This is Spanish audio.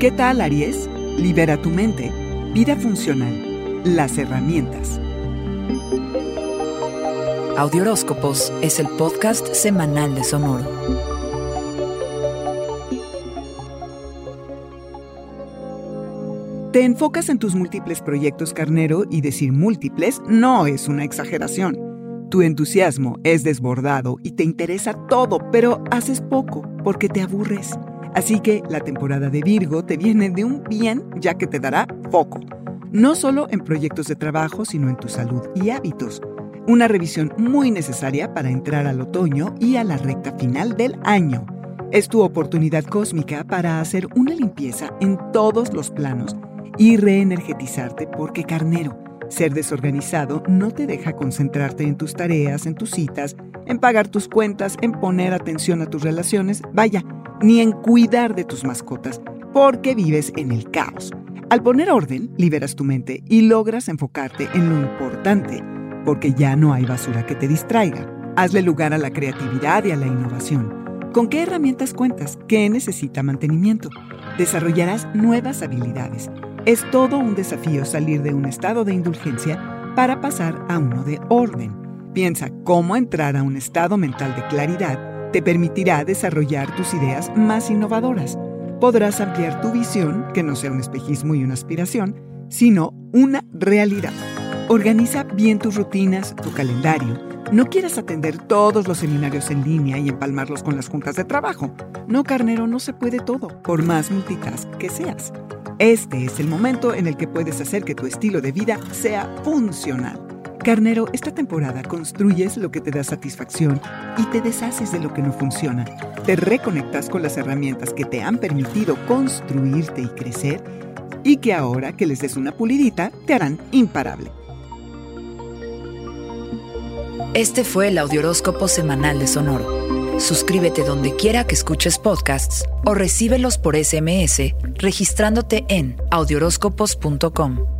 ¿Qué tal, Aries? Libera tu mente. Vida funcional. Las herramientas. Audioróscopos es el podcast semanal de Sonoro. Te enfocas en tus múltiples proyectos carnero y decir múltiples no es una exageración. Tu entusiasmo es desbordado y te interesa todo, pero haces poco porque te aburres. Así que la temporada de Virgo te viene de un bien ya que te dará foco. No solo en proyectos de trabajo, sino en tu salud y hábitos. Una revisión muy necesaria para entrar al otoño y a la recta final del año. Es tu oportunidad cósmica para hacer una limpieza en todos los planos y reenergetizarte porque carnero ser desorganizado no te deja concentrarte en tus tareas, en tus citas, en pagar tus cuentas, en poner atención a tus relaciones, vaya, ni en cuidar de tus mascotas, porque vives en el caos. Al poner orden, liberas tu mente y logras enfocarte en lo importante, porque ya no hay basura que te distraiga. Hazle lugar a la creatividad y a la innovación. ¿Con qué herramientas cuentas? ¿Qué necesita mantenimiento? Desarrollarás nuevas habilidades es todo un desafío salir de un estado de indulgencia para pasar a uno de orden. Piensa cómo entrar a un estado mental de claridad te permitirá desarrollar tus ideas más innovadoras. Podrás ampliar tu visión, que no sea un espejismo y una aspiración, sino una realidad. Organiza bien tus rutinas, tu calendario. No quieras atender todos los seminarios en línea y empalmarlos con las juntas de trabajo. No, carnero, no se puede todo, por más multitask que seas. Este es el momento en el que puedes hacer que tu estilo de vida sea funcional. Carnero, esta temporada construyes lo que te da satisfacción y te deshaces de lo que no funciona. Te reconectas con las herramientas que te han permitido construirte y crecer y que ahora que les des una pulidita te harán imparable. Este fue el Audioróscopo Semanal de Sonoro. Suscríbete donde quiera que escuches podcasts o recíbelos por SMS registrándote en audioróscopos.com.